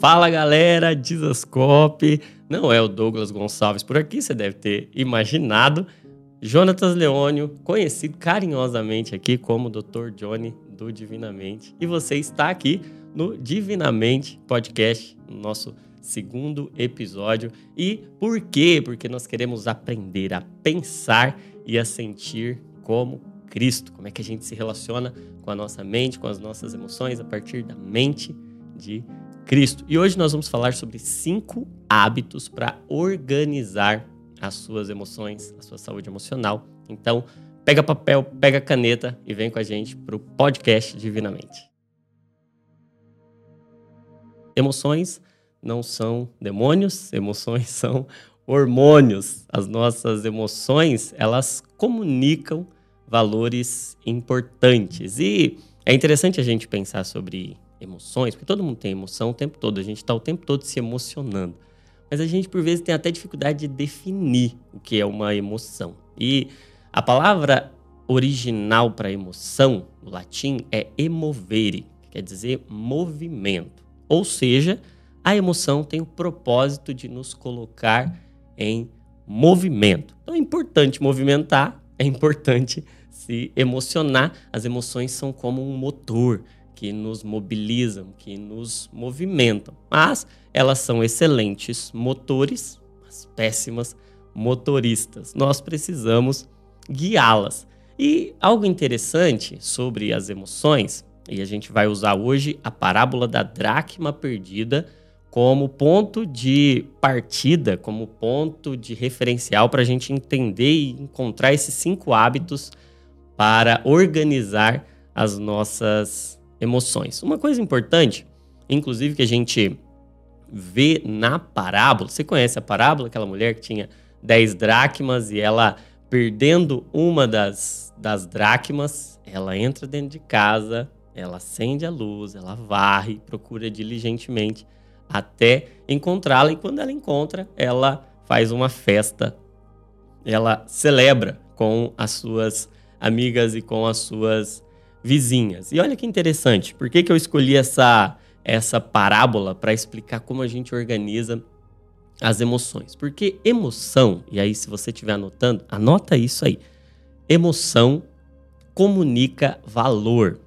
Fala galera, Dizascope. Não é o Douglas Gonçalves por aqui, você deve ter imaginado. Jonatas Leônio, conhecido carinhosamente aqui como Dr. Johnny do Divinamente. E você está aqui no Divinamente Podcast, no nosso segundo episódio. E por quê? Porque nós queremos aprender a pensar e a sentir como Cristo. Como é que a gente se relaciona com a nossa mente, com as nossas emoções a partir da mente de Cristo. E hoje nós vamos falar sobre cinco hábitos para organizar as suas emoções, a sua saúde emocional. Então, pega papel, pega caneta e vem com a gente para o podcast Divinamente. Emoções não são demônios, emoções são hormônios. As nossas emoções, elas comunicam valores importantes. E é interessante a gente pensar sobre emoções, porque todo mundo tem emoção o tempo todo, a gente está o tempo todo se emocionando. Mas a gente, por vezes, tem até dificuldade de definir o que é uma emoção. E a palavra original para emoção, no latim, é emovere, que quer dizer movimento. Ou seja, a emoção tem o propósito de nos colocar em movimento. Então é importante movimentar, é importante se emocionar. As emoções são como um motor que nos mobilizam, que nos movimentam. Mas elas são excelentes motores, mas péssimas motoristas. Nós precisamos guiá-las. E algo interessante sobre as emoções, e a gente vai usar hoje a parábola da dracma perdida como ponto de partida, como ponto de referencial para a gente entender e encontrar esses cinco hábitos para organizar as nossas emoções. Uma coisa importante, inclusive que a gente vê na parábola, você conhece a parábola, aquela mulher que tinha 10 dracmas e ela perdendo uma das, das dracmas, ela entra dentro de casa, ela acende a luz, ela varre, procura diligentemente até encontrá-la. E quando ela encontra, ela faz uma festa, ela celebra com as suas amigas e com as suas vizinhas. E olha que interessante, por que, que eu escolhi essa, essa parábola para explicar como a gente organiza as emoções? Porque emoção, e aí se você estiver anotando, anota isso aí. Emoção comunica valor.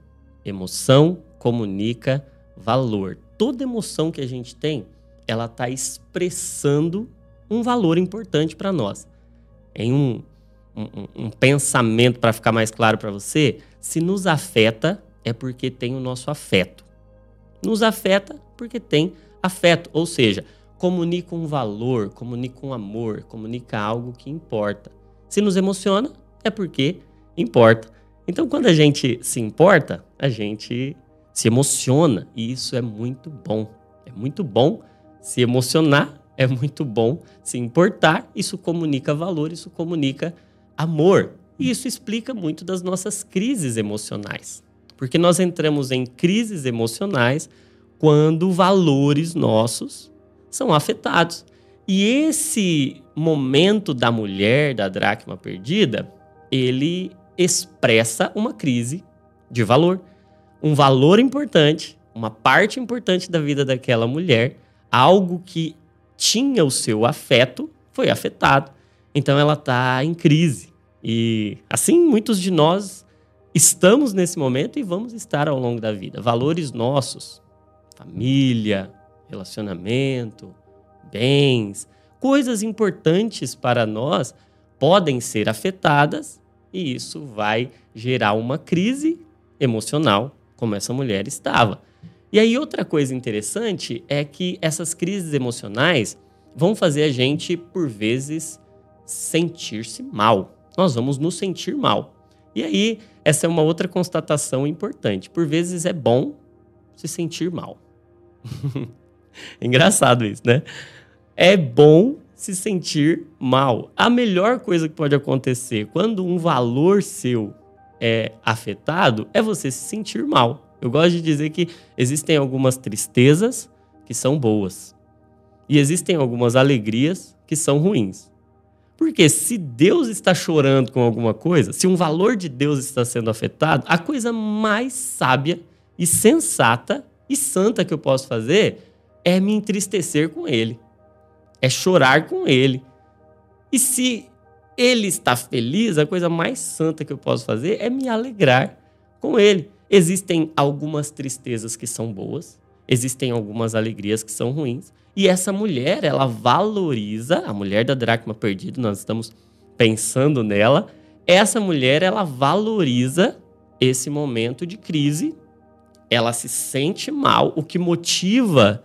Emoção comunica valor. Toda emoção que a gente tem, ela está expressando um valor importante para nós. Em um, um, um pensamento, para ficar mais claro para você, se nos afeta, é porque tem o nosso afeto. Nos afeta porque tem afeto, ou seja, comunica um valor, comunica um amor, comunica algo que importa. Se nos emociona, é porque importa. Então, quando a gente se importa, a gente se emociona e isso é muito bom. É muito bom se emocionar, é muito bom se importar. Isso comunica valor, isso comunica amor. E isso explica muito das nossas crises emocionais. Porque nós entramos em crises emocionais quando valores nossos são afetados. E esse momento da mulher, da dracma perdida, ele expressa uma crise de valor. Um valor importante, uma parte importante da vida daquela mulher, algo que tinha o seu afeto, foi afetado. Então ela está em crise. E assim, muitos de nós estamos nesse momento e vamos estar ao longo da vida. Valores nossos, família, relacionamento, bens, coisas importantes para nós podem ser afetadas e isso vai gerar uma crise emocional, como essa mulher estava. E aí, outra coisa interessante é que essas crises emocionais vão fazer a gente, por vezes, sentir-se mal nós vamos nos sentir mal. E aí, essa é uma outra constatação importante. Por vezes é bom se sentir mal. Engraçado isso, né? É bom se sentir mal. A melhor coisa que pode acontecer quando um valor seu é afetado é você se sentir mal. Eu gosto de dizer que existem algumas tristezas que são boas e existem algumas alegrias que são ruins. Porque se Deus está chorando com alguma coisa, se um valor de Deus está sendo afetado, a coisa mais sábia e sensata e santa que eu posso fazer é me entristecer com ele, é chorar com ele. E se ele está feliz, a coisa mais santa que eu posso fazer é me alegrar com ele. Existem algumas tristezas que são boas, existem algumas alegrias que são ruins. E essa mulher, ela valoriza, a mulher da dracma perdida, nós estamos pensando nela, essa mulher, ela valoriza esse momento de crise, ela se sente mal, o que motiva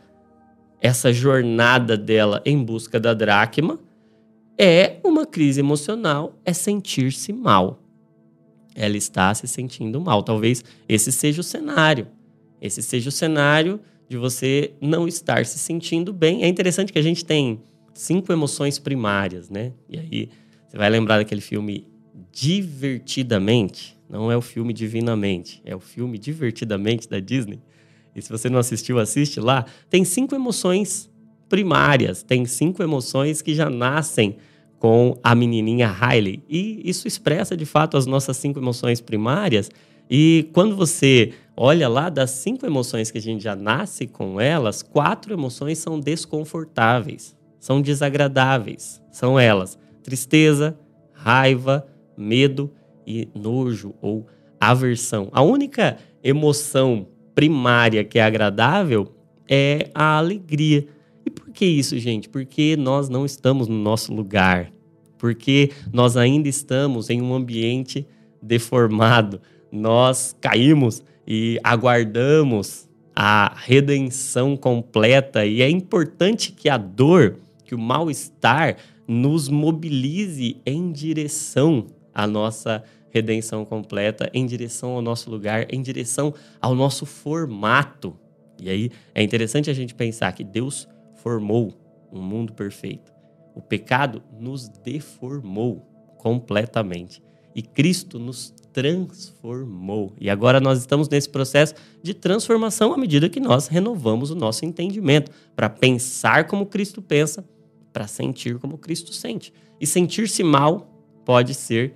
essa jornada dela em busca da dracma é uma crise emocional, é sentir-se mal. Ela está se sentindo mal. Talvez esse seja o cenário. Esse seja o cenário de você não estar se sentindo bem. É interessante que a gente tem cinco emoções primárias, né? E aí você vai lembrar daquele filme Divertidamente. Não é o filme Divinamente, é o filme Divertidamente da Disney. E se você não assistiu, assiste lá. Tem cinco emoções primárias, tem cinco emoções que já nascem com a menininha Riley. E isso expressa de fato as nossas cinco emoções primárias. E quando você olha lá das cinco emoções que a gente já nasce com elas, quatro emoções são desconfortáveis, são desagradáveis. São elas: tristeza, raiva, medo e nojo ou aversão. A única emoção primária que é agradável é a alegria. E por que isso, gente? Porque nós não estamos no nosso lugar. Porque nós ainda estamos em um ambiente deformado. Nós caímos e aguardamos a redenção completa. E é importante que a dor, que o mal-estar, nos mobilize em direção à nossa redenção completa, em direção ao nosso lugar, em direção ao nosso formato. E aí é interessante a gente pensar que Deus formou um mundo perfeito. O pecado nos deformou completamente. E Cristo nos transformou. E agora nós estamos nesse processo de transformação à medida que nós renovamos o nosso entendimento para pensar como Cristo pensa, para sentir como Cristo sente. E sentir-se mal pode ser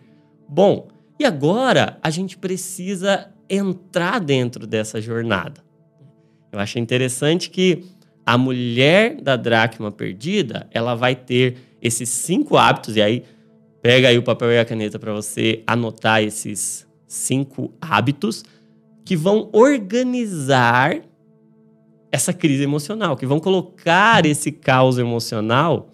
bom. E agora a gente precisa entrar dentro dessa jornada. Eu acho interessante que a mulher da dracma perdida, ela vai ter esses cinco hábitos, e aí pega aí o papel e a caneta para você anotar esses cinco hábitos que vão organizar essa crise emocional, que vão colocar esse caos emocional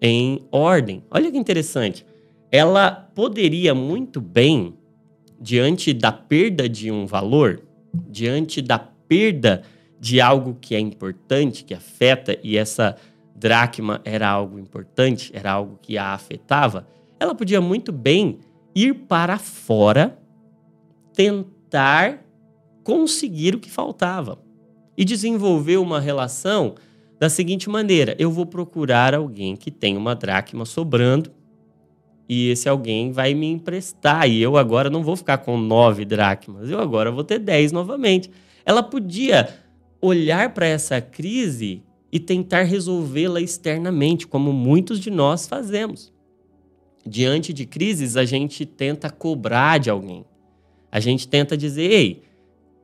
em ordem. Olha que interessante. Ela poderia muito bem, diante da perda de um valor, diante da perda de algo que é importante, que afeta, e essa dracma era algo importante, era algo que a afetava, ela podia muito bem ir para fora, tentar conseguir o que faltava e desenvolver uma relação da seguinte maneira: eu vou procurar alguém que tem uma dracma sobrando e esse alguém vai me emprestar e eu agora não vou ficar com nove dracmas, eu agora vou ter dez novamente. Ela podia olhar para essa crise e tentar resolvê-la externamente, como muitos de nós fazemos. Diante de crises, a gente tenta cobrar de alguém. A gente tenta dizer: ei,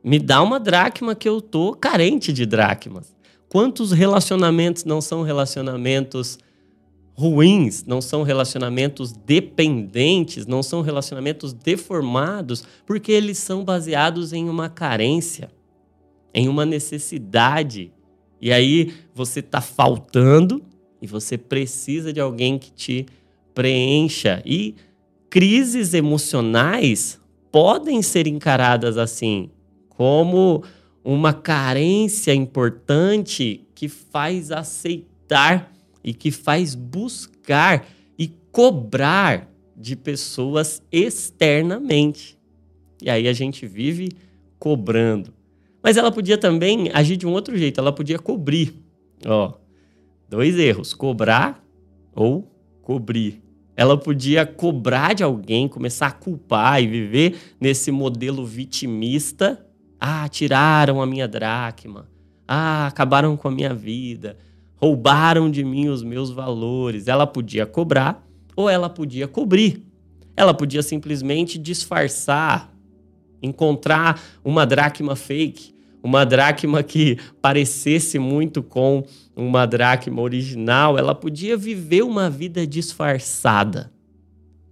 me dá uma dracma que eu tô carente de dracmas. Quantos relacionamentos não são relacionamentos ruins, não são relacionamentos dependentes, não são relacionamentos deformados, porque eles são baseados em uma carência em uma necessidade. E aí você está faltando e você precisa de alguém que te preencha. E crises emocionais podem ser encaradas assim, como uma carência importante que faz aceitar e que faz buscar e cobrar de pessoas externamente. E aí a gente vive cobrando. Mas ela podia também agir de um outro jeito, ela podia cobrir. Ó, dois erros: cobrar ou cobrir. Ela podia cobrar de alguém, começar a culpar e viver nesse modelo vitimista. Ah, tiraram a minha dracma. Ah, acabaram com a minha vida. Roubaram de mim os meus valores. Ela podia cobrar ou ela podia cobrir. Ela podia simplesmente disfarçar, encontrar uma dracma fake, uma dracma que parecesse muito com uma dracma original, ela podia viver uma vida disfarçada.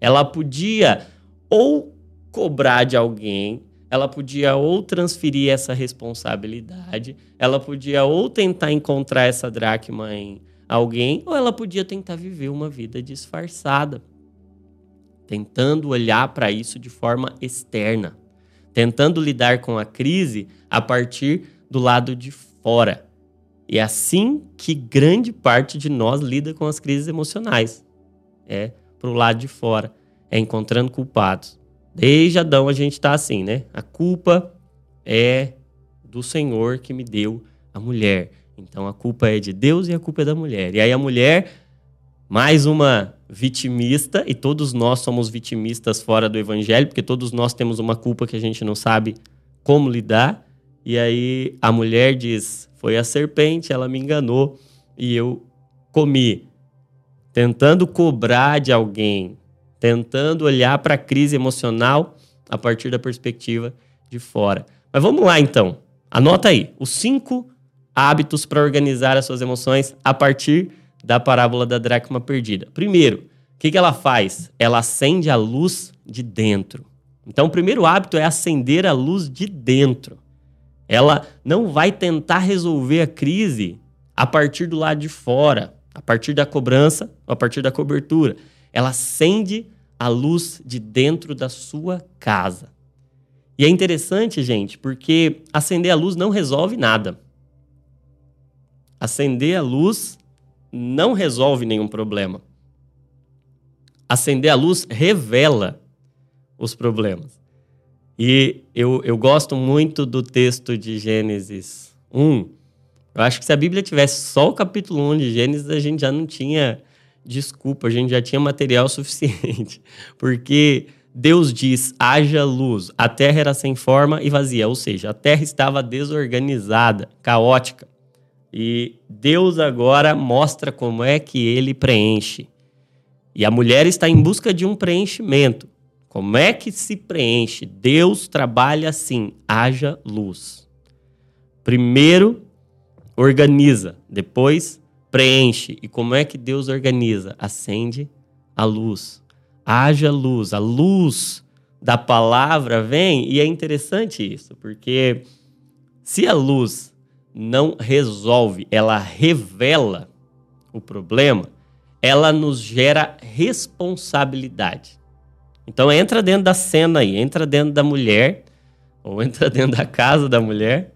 Ela podia ou cobrar de alguém, ela podia ou transferir essa responsabilidade, ela podia ou tentar encontrar essa dracma em alguém, ou ela podia tentar viver uma vida disfarçada, tentando olhar para isso de forma externa, tentando lidar com a crise a partir do lado de fora. E é assim que grande parte de nós lida com as crises emocionais. É pro lado de fora, é encontrando culpados. Desde Adão a gente está assim, né? A culpa é do Senhor que me deu a mulher. Então a culpa é de Deus e a culpa é da mulher. E aí a mulher, mais uma vitimista, e todos nós somos vitimistas fora do evangelho, porque todos nós temos uma culpa que a gente não sabe como lidar. E aí a mulher diz: Foi a serpente, ela me enganou e eu comi. Tentando cobrar de alguém, tentando olhar para a crise emocional a partir da perspectiva de fora. Mas vamos lá então. Anota aí os cinco hábitos para organizar as suas emoções a partir da parábola da dracma perdida. Primeiro, o que, que ela faz? Ela acende a luz de dentro. Então, o primeiro hábito é acender a luz de dentro. Ela não vai tentar resolver a crise a partir do lado de fora, a partir da cobrança a partir da cobertura. Ela acende a luz de dentro da sua casa. E é interessante, gente, porque acender a luz não resolve nada. Acender a luz não resolve nenhum problema. Acender a luz revela os problemas. E eu, eu gosto muito do texto de Gênesis 1. Eu acho que se a Bíblia tivesse só o capítulo 1 de Gênesis, a gente já não tinha desculpa, a gente já tinha material suficiente. Porque Deus diz: haja luz. A terra era sem forma e vazia, ou seja, a terra estava desorganizada, caótica. E Deus agora mostra como é que ele preenche. E a mulher está em busca de um preenchimento. Como é que se preenche? Deus trabalha assim: haja luz. Primeiro, organiza, depois, preenche. E como é que Deus organiza? Acende a luz. Haja luz. A luz da palavra vem, e é interessante isso, porque se a luz não resolve, ela revela o problema, ela nos gera responsabilidade. Então entra dentro da cena aí, entra dentro da mulher, ou entra dentro da casa da mulher,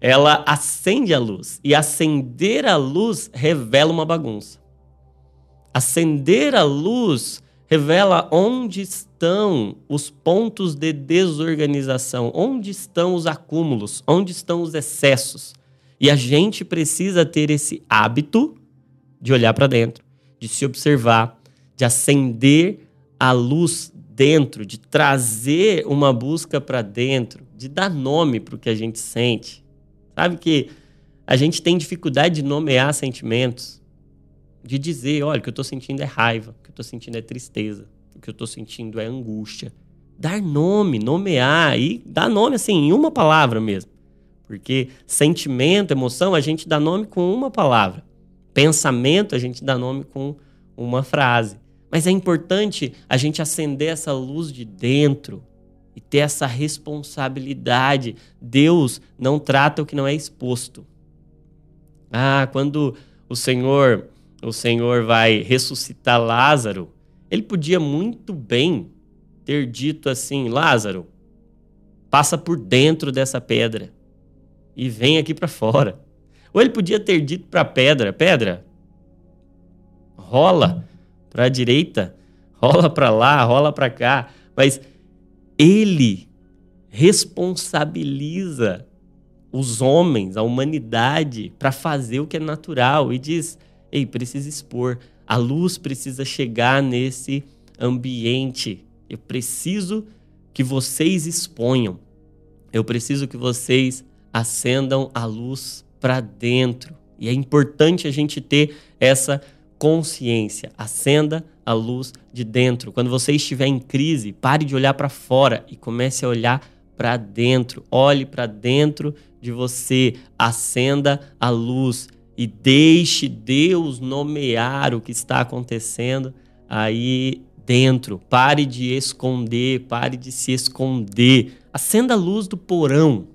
ela acende a luz. E acender a luz revela uma bagunça. Acender a luz revela onde estão os pontos de desorganização, onde estão os acúmulos, onde estão os excessos. E a gente precisa ter esse hábito de olhar para dentro, de se observar, de acender a luz dentro, de trazer uma busca para dentro, de dar nome para o que a gente sente. Sabe que a gente tem dificuldade de nomear sentimentos, de dizer, olha, o que eu estou sentindo é raiva, o que eu estou sentindo é tristeza, o que eu estou sentindo é angústia. Dar nome, nomear e dar nome assim, em uma palavra mesmo. Porque sentimento, emoção, a gente dá nome com uma palavra. Pensamento, a gente dá nome com uma frase. Mas é importante a gente acender essa luz de dentro e ter essa responsabilidade. Deus não trata o que não é exposto. Ah, quando o Senhor, o Senhor vai ressuscitar Lázaro, ele podia muito bem ter dito assim: Lázaro, passa por dentro dessa pedra e vem aqui para fora. Ou ele podia ter dito para pedra: pedra, rola para a direita, rola para lá, rola para cá. Mas ele responsabiliza os homens, a humanidade, para fazer o que é natural e diz: ei, precisa expor, a luz precisa chegar nesse ambiente. Eu preciso que vocês exponham. Eu preciso que vocês acendam a luz para dentro. E é importante a gente ter essa consciência. Acenda a luz de dentro. Quando você estiver em crise, pare de olhar para fora e comece a olhar para dentro. Olhe para dentro de você, acenda a luz e deixe Deus nomear o que está acontecendo aí dentro. Pare de esconder, pare de se esconder. Acenda a luz do porão.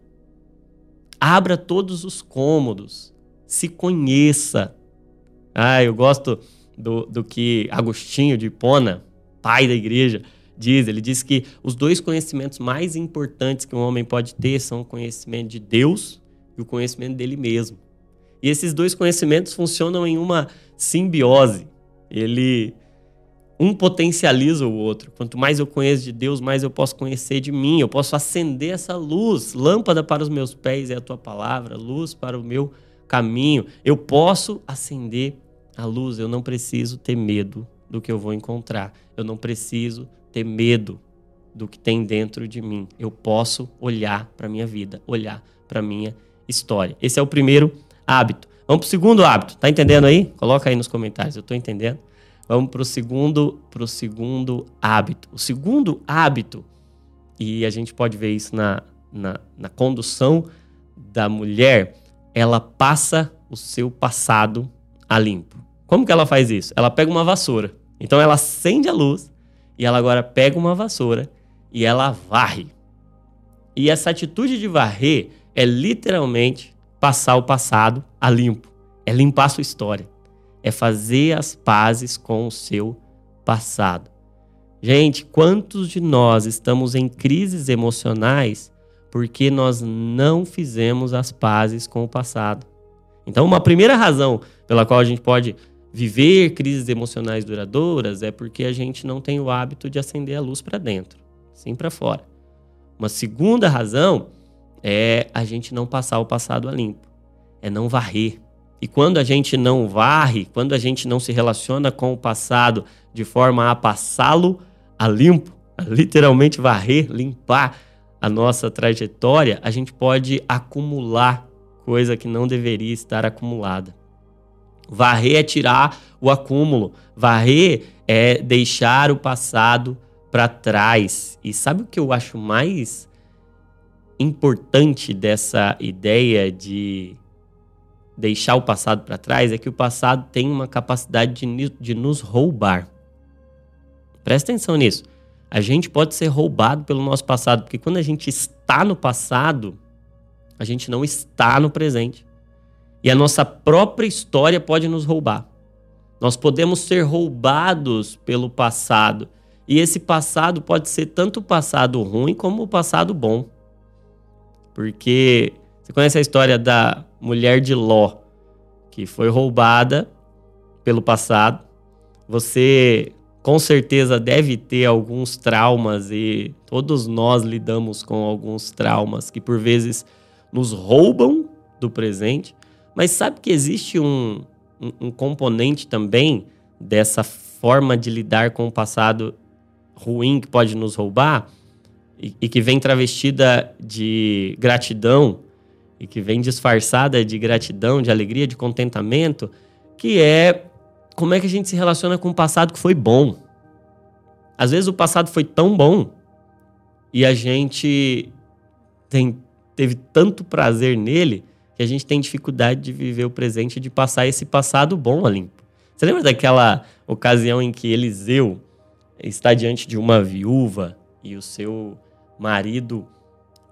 Abra todos os cômodos. Se conheça. Ah, eu gosto do, do que Agostinho de Hipona, pai da igreja, diz. Ele diz que os dois conhecimentos mais importantes que um homem pode ter são o conhecimento de Deus e o conhecimento dele mesmo. E esses dois conhecimentos funcionam em uma simbiose. Ele um potencializa o outro. Quanto mais eu conheço de Deus, mais eu posso conhecer de mim. Eu posso acender essa luz. Lâmpada para os meus pés é a tua palavra, luz para o meu caminho. Eu posso acender a luz. Eu não preciso ter medo do que eu vou encontrar. Eu não preciso ter medo do que tem dentro de mim. Eu posso olhar para minha vida, olhar para minha história. Esse é o primeiro hábito. Vamos para o segundo hábito. Tá entendendo aí? Coloca aí nos comentários. Eu estou entendendo. Vamos para o segundo, pro segundo hábito. O segundo hábito, e a gente pode ver isso na, na, na condução da mulher, ela passa o seu passado a limpo. Como que ela faz isso? Ela pega uma vassoura. Então ela acende a luz e ela agora pega uma vassoura e ela varre. E essa atitude de varrer é literalmente passar o passado a limpo. É limpar a sua história é fazer as pazes com o seu passado. Gente, quantos de nós estamos em crises emocionais porque nós não fizemos as pazes com o passado? Então, uma primeira razão pela qual a gente pode viver crises emocionais duradouras é porque a gente não tem o hábito de acender a luz para dentro, sim para fora. Uma segunda razão é a gente não passar o passado a limpo, é não varrer, e quando a gente não varre, quando a gente não se relaciona com o passado de forma a passá-lo a limpo, a literalmente varrer, limpar a nossa trajetória, a gente pode acumular coisa que não deveria estar acumulada. Varrer é tirar o acúmulo, varrer é deixar o passado para trás. E sabe o que eu acho mais importante dessa ideia de deixar o passado para trás é que o passado tem uma capacidade de, de nos roubar. Presta atenção nisso. A gente pode ser roubado pelo nosso passado, porque quando a gente está no passado, a gente não está no presente. E a nossa própria história pode nos roubar. Nós podemos ser roubados pelo passado. E esse passado pode ser tanto o passado ruim como o passado bom. Porque você conhece a história da mulher de Ló, que foi roubada pelo passado. Você com certeza deve ter alguns traumas e todos nós lidamos com alguns traumas que por vezes nos roubam do presente. Mas sabe que existe um, um, um componente também dessa forma de lidar com o passado ruim que pode nos roubar e, e que vem travestida de gratidão e que vem disfarçada de gratidão, de alegria, de contentamento, que é como é que a gente se relaciona com o passado que foi bom. Às vezes o passado foi tão bom e a gente tem, teve tanto prazer nele que a gente tem dificuldade de viver o presente e de passar esse passado bom a. Você lembra daquela ocasião em que Eliseu está diante de uma viúva e o seu marido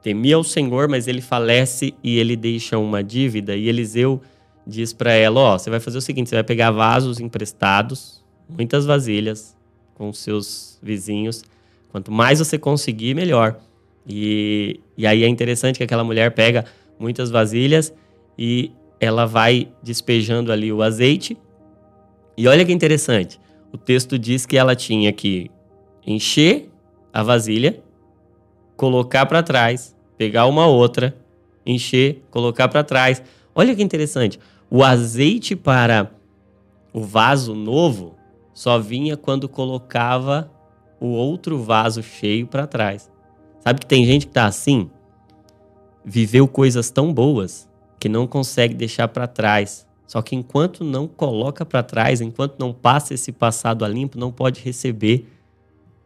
temia o Senhor, mas ele falece e ele deixa uma dívida. E Eliseu diz para ela: Ó, oh, você vai fazer o seguinte: você vai pegar vasos emprestados, muitas vasilhas, com seus vizinhos. Quanto mais você conseguir, melhor. E, e aí é interessante que aquela mulher pega muitas vasilhas e ela vai despejando ali o azeite. E olha que interessante: o texto diz que ela tinha que encher a vasilha colocar para trás, pegar uma outra, encher, colocar para trás. Olha que interessante. O azeite para o vaso novo só vinha quando colocava o outro vaso cheio para trás. Sabe que tem gente que tá assim? Viveu coisas tão boas que não consegue deixar para trás. Só que enquanto não coloca para trás, enquanto não passa esse passado a limpo, não pode receber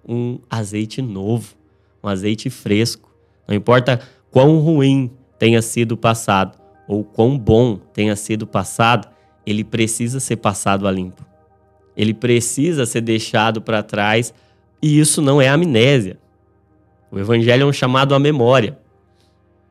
um azeite novo um azeite fresco. Não importa quão ruim tenha sido o passado ou quão bom tenha sido o passado, ele precisa ser passado a limpo. Ele precisa ser deixado para trás e isso não é amnésia. O evangelho é um chamado à memória.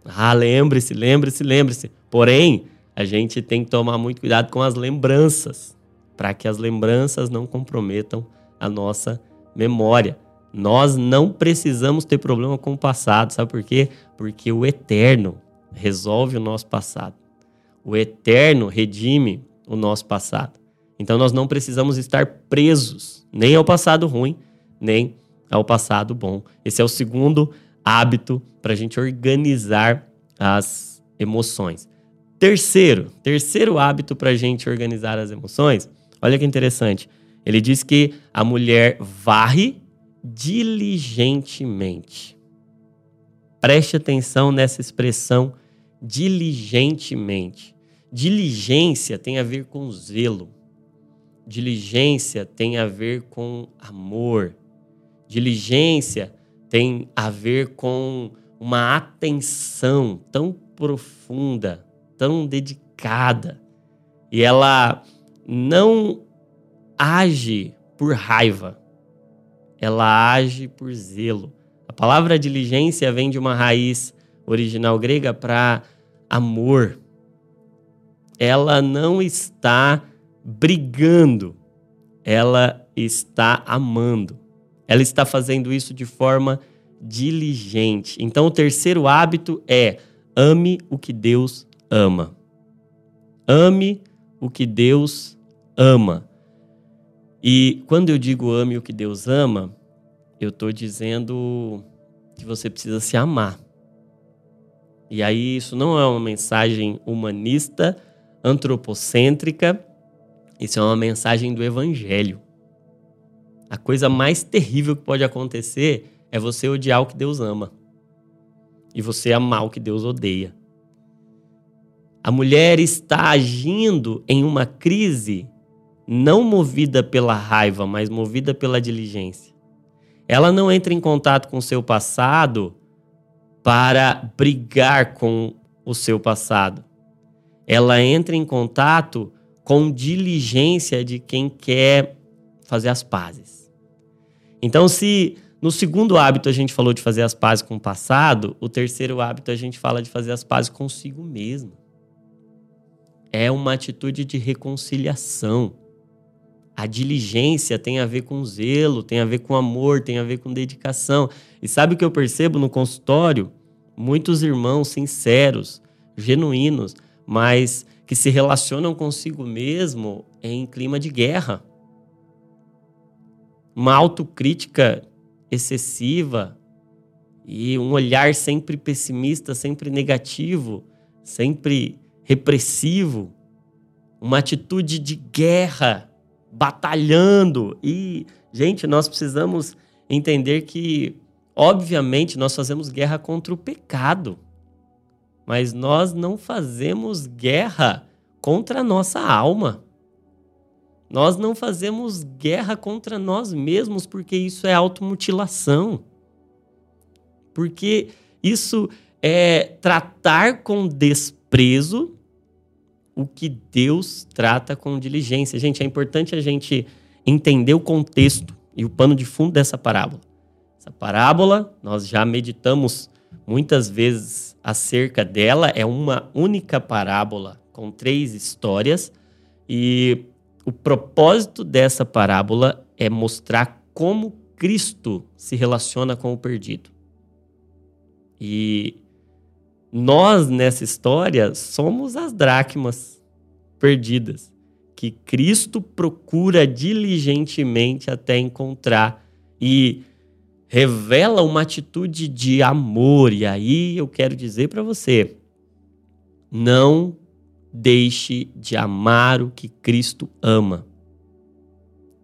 Ah, lembre-se, lembre-se, lembre-se. Porém, a gente tem que tomar muito cuidado com as lembranças, para que as lembranças não comprometam a nossa memória. Nós não precisamos ter problema com o passado, sabe por quê? Porque o eterno resolve o nosso passado. O eterno redime o nosso passado. Então nós não precisamos estar presos nem ao passado ruim, nem ao passado bom. Esse é o segundo hábito para a gente organizar as emoções. Terceiro, terceiro hábito para a gente organizar as emoções. Olha que interessante. Ele diz que a mulher varre diligentemente. Preste atenção nessa expressão diligentemente. Diligência tem a ver com zelo. Diligência tem a ver com amor. Diligência tem a ver com uma atenção tão profunda, tão dedicada. E ela não age por raiva, ela age por zelo. A palavra diligência vem de uma raiz original grega para amor. Ela não está brigando, ela está amando. Ela está fazendo isso de forma diligente. Então, o terceiro hábito é ame o que Deus ama. Ame o que Deus ama. E quando eu digo ame o que Deus ama, eu estou dizendo que você precisa se amar. E aí, isso não é uma mensagem humanista, antropocêntrica, isso é uma mensagem do Evangelho. A coisa mais terrível que pode acontecer é você odiar o que Deus ama e você amar o que Deus odeia. A mulher está agindo em uma crise não movida pela raiva, mas movida pela diligência. Ela não entra em contato com o seu passado para brigar com o seu passado. Ela entra em contato com diligência de quem quer fazer as pazes. Então, se no segundo hábito a gente falou de fazer as pazes com o passado, o terceiro hábito a gente fala de fazer as pazes consigo mesmo. É uma atitude de reconciliação. A diligência tem a ver com zelo, tem a ver com amor, tem a ver com dedicação. E sabe o que eu percebo no consultório? Muitos irmãos sinceros, genuínos, mas que se relacionam consigo mesmo em clima de guerra. Uma autocrítica excessiva e um olhar sempre pessimista, sempre negativo, sempre repressivo. Uma atitude de guerra batalhando. E, gente, nós precisamos entender que, obviamente, nós fazemos guerra contra o pecado, mas nós não fazemos guerra contra a nossa alma. Nós não fazemos guerra contra nós mesmos porque isso é automutilação. Porque isso é tratar com desprezo o que Deus trata com diligência. Gente, é importante a gente entender o contexto e o pano de fundo dessa parábola. Essa parábola, nós já meditamos muitas vezes acerca dela, é uma única parábola com três histórias e o propósito dessa parábola é mostrar como Cristo se relaciona com o perdido. E nós, nessa história, somos as dracmas perdidas, que Cristo procura diligentemente até encontrar e revela uma atitude de amor. E aí eu quero dizer para você: não deixe de amar o que Cristo ama.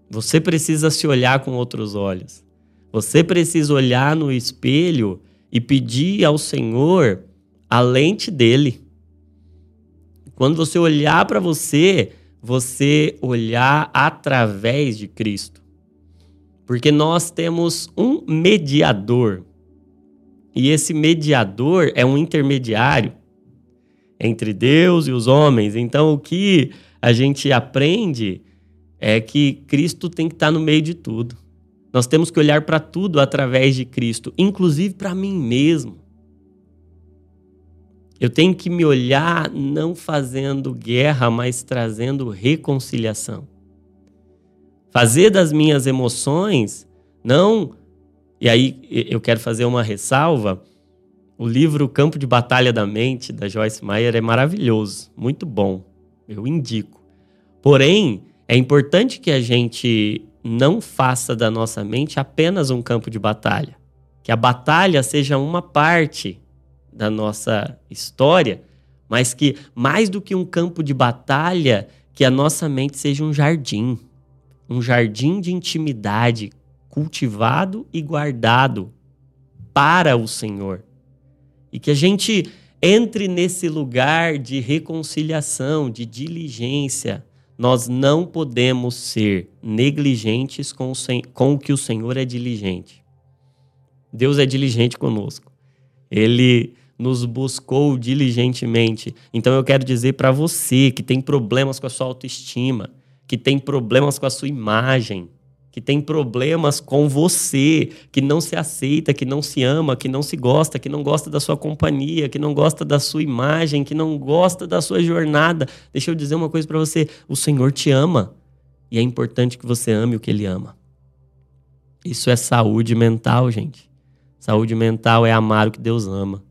Você precisa se olhar com outros olhos. Você precisa olhar no espelho e pedir ao Senhor a lente dele. Quando você olhar para você, você olhar através de Cristo. Porque nós temos um mediador. E esse mediador é um intermediário entre Deus e os homens. Então, o que a gente aprende é que Cristo tem que estar no meio de tudo. Nós temos que olhar para tudo através de Cristo, inclusive para mim mesmo. Eu tenho que me olhar não fazendo guerra, mas trazendo reconciliação. Fazer das minhas emoções não. E aí eu quero fazer uma ressalva. O livro Campo de Batalha da Mente, da Joyce Meyer, é maravilhoso, muito bom. Eu indico. Porém, é importante que a gente não faça da nossa mente apenas um campo de batalha. Que a batalha seja uma parte da nossa história, mas que mais do que um campo de batalha, que a nossa mente seja um jardim, um jardim de intimidade cultivado e guardado para o Senhor. E que a gente entre nesse lugar de reconciliação, de diligência. Nós não podemos ser negligentes com o, com o que o Senhor é diligente. Deus é diligente conosco. Ele nos buscou diligentemente. Então eu quero dizer para você que tem problemas com a sua autoestima, que tem problemas com a sua imagem, que tem problemas com você, que não se aceita, que não se ama, que não se gosta, que não gosta da sua companhia, que não gosta da sua imagem, que não gosta da sua jornada. Deixa eu dizer uma coisa para você: o Senhor te ama e é importante que você ame o que Ele ama. Isso é saúde mental, gente. Saúde mental é amar o que Deus ama.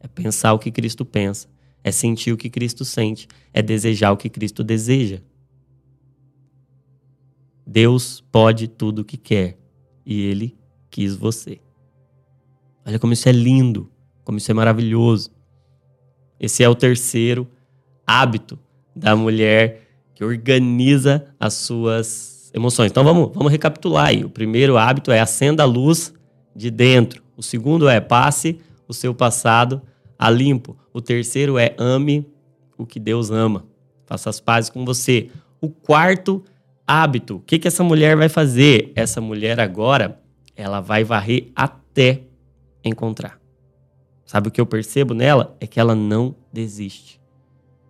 É pensar o que Cristo pensa. É sentir o que Cristo sente. É desejar o que Cristo deseja. Deus pode tudo o que quer. E Ele quis você. Olha como isso é lindo. Como isso é maravilhoso. Esse é o terceiro hábito da mulher que organiza as suas emoções. Então vamos, vamos recapitular aí. O primeiro hábito é acenda a luz de dentro. O segundo é passe o seu passado a limpo. O terceiro é ame o que Deus ama. Faça as pazes com você. O quarto hábito. O que, que essa mulher vai fazer? Essa mulher agora, ela vai varrer até encontrar. Sabe o que eu percebo nela? É que ela não desiste.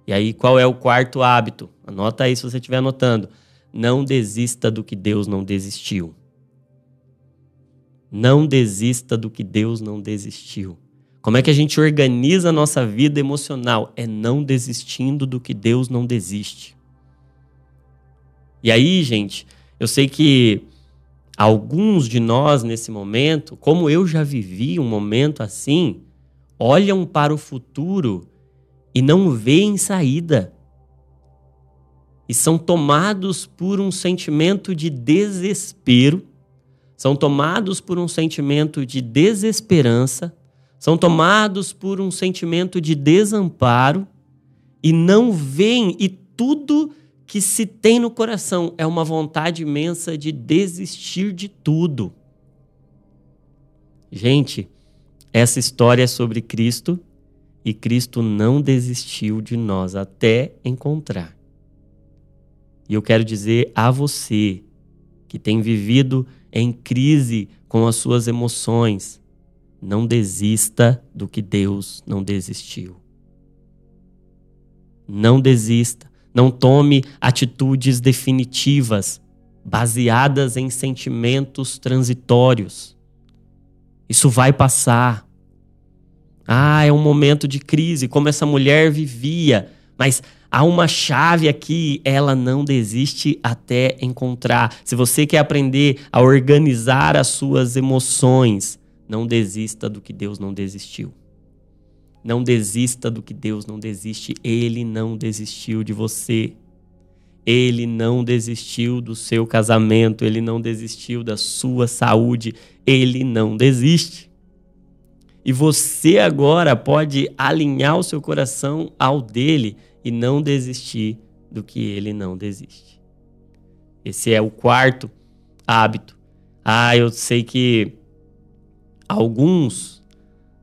E aí, qual é o quarto hábito? Anota aí se você estiver anotando. Não desista do que Deus não desistiu. Não desista do que Deus não desistiu. Como é que a gente organiza a nossa vida emocional? É não desistindo do que Deus não desiste. E aí, gente, eu sei que alguns de nós nesse momento, como eu já vivi um momento assim, olham para o futuro e não veem saída. E são tomados por um sentimento de desespero, são tomados por um sentimento de desesperança, são tomados por um sentimento de desamparo e não veem, e tudo que se tem no coração é uma vontade imensa de desistir de tudo. Gente, essa história é sobre Cristo e Cristo não desistiu de nós até encontrar. E eu quero dizer a você que tem vivido em crise com as suas emoções, não desista do que Deus não desistiu. Não desista. Não tome atitudes definitivas baseadas em sentimentos transitórios. Isso vai passar. Ah, é um momento de crise, como essa mulher vivia, mas há uma chave aqui, ela não desiste até encontrar. Se você quer aprender a organizar as suas emoções, não desista do que Deus não desistiu. Não desista do que Deus não desiste. Ele não desistiu de você. Ele não desistiu do seu casamento. Ele não desistiu da sua saúde. Ele não desiste. E você agora pode alinhar o seu coração ao dele e não desistir do que ele não desiste. Esse é o quarto hábito. Ah, eu sei que alguns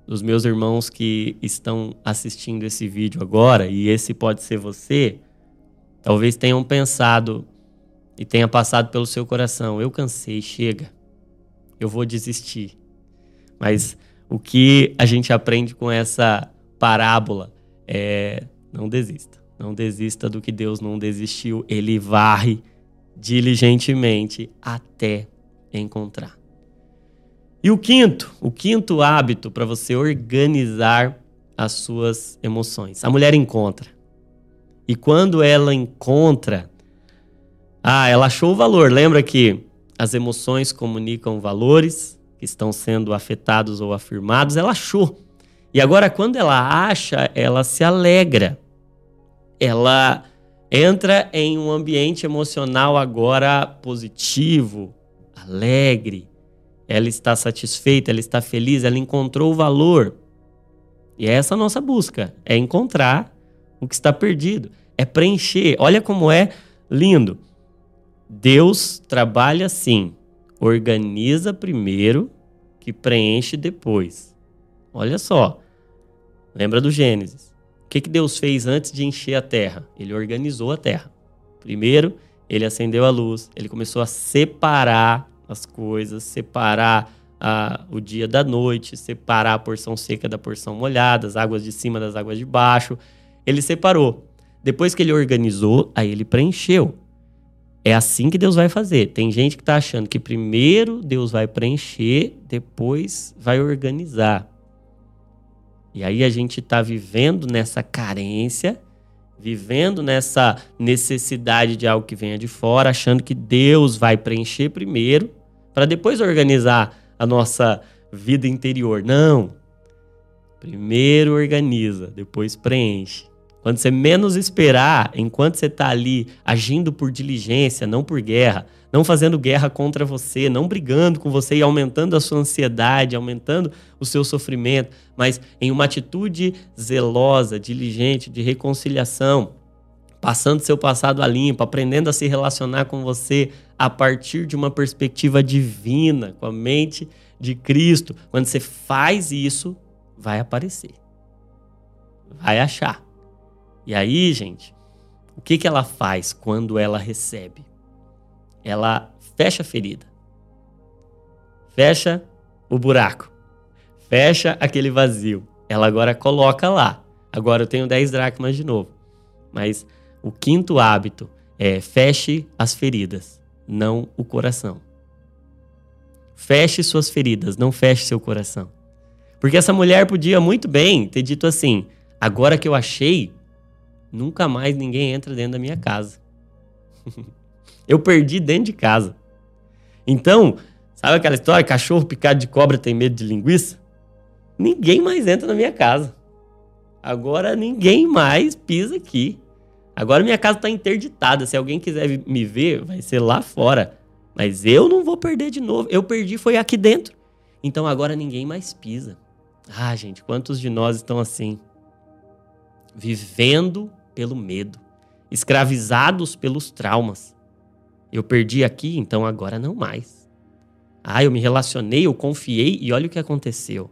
dos meus irmãos que estão assistindo esse vídeo agora, e esse pode ser você, talvez tenham pensado e tenha passado pelo seu coração: eu cansei, chega, eu vou desistir. Mas o que a gente aprende com essa parábola é não desista. Não desista do que Deus não desistiu. Ele varre diligentemente até encontrar. E o quinto, o quinto hábito para você organizar as suas emoções. A mulher encontra. E quando ela encontra, ah, ela achou o valor. Lembra que as emoções comunicam valores que estão sendo afetados ou afirmados? Ela achou. E agora, quando ela acha, ela se alegra. Ela entra em um ambiente emocional agora positivo, alegre. Ela está satisfeita, ela está feliz, ela encontrou o valor. E é essa a nossa busca, é encontrar o que está perdido, é preencher. Olha como é lindo. Deus trabalha assim, organiza primeiro, que preenche depois. Olha só. Lembra do Gênesis? O que, que Deus fez antes de encher a terra? Ele organizou a terra. Primeiro, ele acendeu a luz, ele começou a separar as coisas, separar a, o dia da noite, separar a porção seca da porção molhada, as águas de cima das águas de baixo. Ele separou. Depois que ele organizou, aí ele preencheu. É assim que Deus vai fazer. Tem gente que está achando que primeiro Deus vai preencher, depois vai organizar. E aí a gente está vivendo nessa carência, vivendo nessa necessidade de algo que venha de fora, achando que Deus vai preencher primeiro, para depois organizar a nossa vida interior. Não. Primeiro organiza, depois preenche. Quando você menos esperar, enquanto você está ali agindo por diligência, não por guerra, não fazendo guerra contra você, não brigando com você e aumentando a sua ansiedade, aumentando o seu sofrimento, mas em uma atitude zelosa, diligente, de reconciliação, passando seu passado a limpo, aprendendo a se relacionar com você a partir de uma perspectiva divina, com a mente de Cristo. Quando você faz isso, vai aparecer. Vai achar. E aí, gente, o que, que ela faz quando ela recebe? Ela fecha a ferida. Fecha o buraco. Fecha aquele vazio. Ela agora coloca lá. Agora eu tenho 10 dracmas de novo. Mas o quinto hábito é feche as feridas, não o coração. Feche suas feridas, não feche seu coração. Porque essa mulher podia muito bem ter dito assim: agora que eu achei, nunca mais ninguém entra dentro da minha casa. eu perdi dentro de casa. Então, sabe aquela história? Cachorro picado de cobra tem medo de linguiça? Ninguém mais entra na minha casa. Agora ninguém mais pisa aqui. Agora minha casa está interditada. Se alguém quiser me ver, vai ser lá fora. Mas eu não vou perder de novo. Eu perdi foi aqui dentro. Então agora ninguém mais pisa. Ah, gente, quantos de nós estão assim? Vivendo pelo medo, escravizados pelos traumas. Eu perdi aqui, então agora não mais. Ah, eu me relacionei, eu confiei e olha o que aconteceu.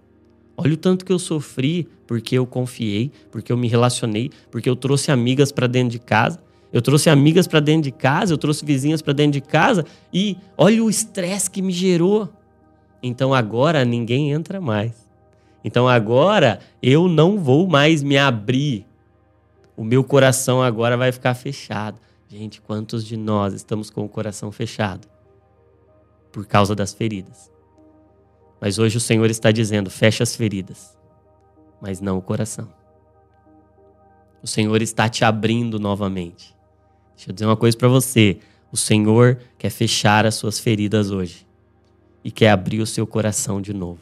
Olha o tanto que eu sofri porque eu confiei, porque eu me relacionei, porque eu trouxe amigas para dentro de casa. Eu trouxe amigas para dentro de casa, eu trouxe vizinhas para dentro de casa e olha o estresse que me gerou. Então agora ninguém entra mais. Então agora eu não vou mais me abrir o meu coração agora vai ficar fechado. Gente, quantos de nós estamos com o coração fechado? Por causa das feridas. Mas hoje o Senhor está dizendo: feche as feridas, mas não o coração. O Senhor está te abrindo novamente. Deixa eu dizer uma coisa para você: o Senhor quer fechar as suas feridas hoje e quer abrir o seu coração de novo.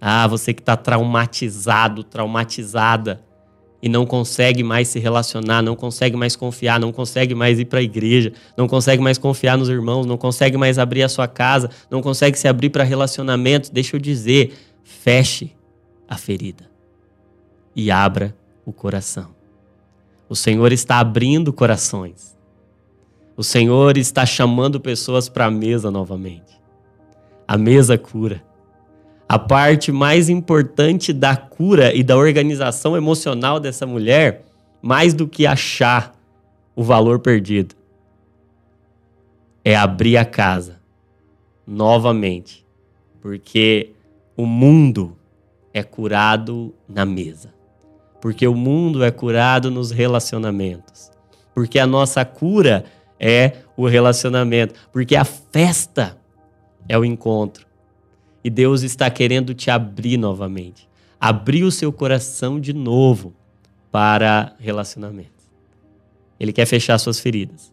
Ah, você que está traumatizado, traumatizada e não consegue mais se relacionar, não consegue mais confiar, não consegue mais ir para a igreja, não consegue mais confiar nos irmãos, não consegue mais abrir a sua casa, não consegue se abrir para relacionamento, deixa eu dizer, feche a ferida e abra o coração. O Senhor está abrindo corações. O Senhor está chamando pessoas para a mesa novamente. A mesa cura a parte mais importante da cura e da organização emocional dessa mulher, mais do que achar o valor perdido, é abrir a casa novamente. Porque o mundo é curado na mesa. Porque o mundo é curado nos relacionamentos. Porque a nossa cura é o relacionamento. Porque a festa é o encontro. E Deus está querendo te abrir novamente. Abrir o seu coração de novo para relacionamento. Ele quer fechar suas feridas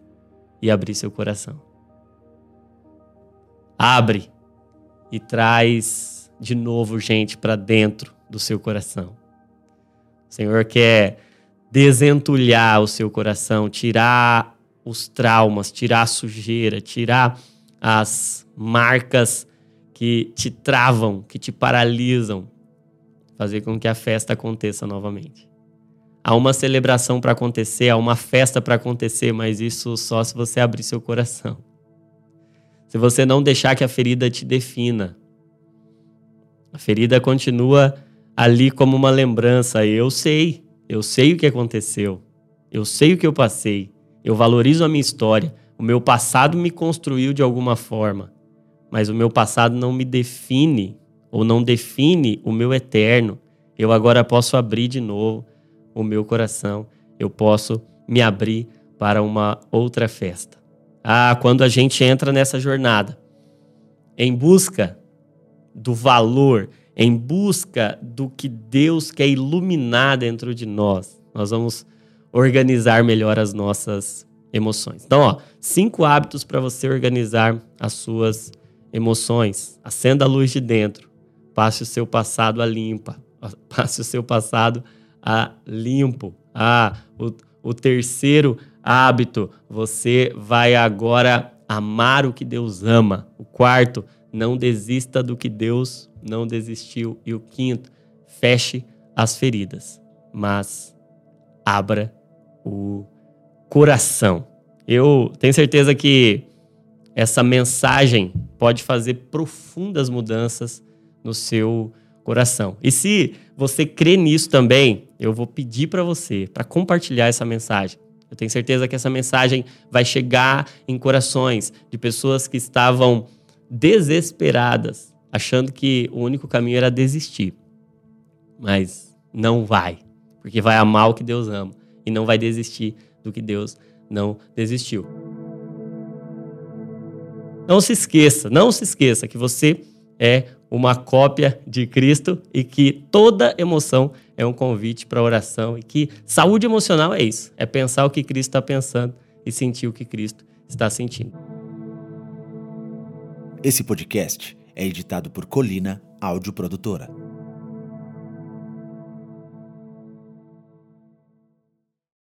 e abrir seu coração. Abre e traz de novo gente para dentro do seu coração. O Senhor quer desentulhar o seu coração, tirar os traumas, tirar a sujeira, tirar as marcas que te travam, que te paralisam, fazer com que a festa aconteça novamente. Há uma celebração para acontecer, há uma festa para acontecer, mas isso só se você abrir seu coração. Se você não deixar que a ferida te defina. A ferida continua ali como uma lembrança. Eu sei, eu sei o que aconteceu. Eu sei o que eu passei. Eu valorizo a minha história. O meu passado me construiu de alguma forma, mas o meu passado não me define ou não define o meu eterno. Eu agora posso abrir de novo o meu coração. Eu posso me abrir para uma outra festa. Ah, quando a gente entra nessa jornada em busca do valor, em busca do que Deus quer iluminar dentro de nós, nós vamos organizar melhor as nossas emoções. Então, ó, cinco hábitos para você organizar as suas emoções. Acenda a luz de dentro. Passe o seu passado a limpa. Passe o seu passado a limpo. Ah, o, o terceiro hábito, você vai agora amar o que Deus ama. O quarto, não desista do que Deus não desistiu. E o quinto, feche as feridas, mas abra o coração. Eu tenho certeza que essa mensagem pode fazer profundas mudanças no seu coração. E se você crê nisso também, eu vou pedir para você para compartilhar essa mensagem. Eu tenho certeza que essa mensagem vai chegar em corações de pessoas que estavam desesperadas, achando que o único caminho era desistir. Mas não vai, porque vai amar o que Deus ama e não vai desistir do que Deus não desistiu. Não se esqueça, não se esqueça que você é uma cópia de Cristo e que toda emoção é um convite para oração e que saúde emocional é isso, é pensar o que Cristo está pensando e sentir o que Cristo está sentindo. Esse podcast é editado por Colina Áudio Produtora.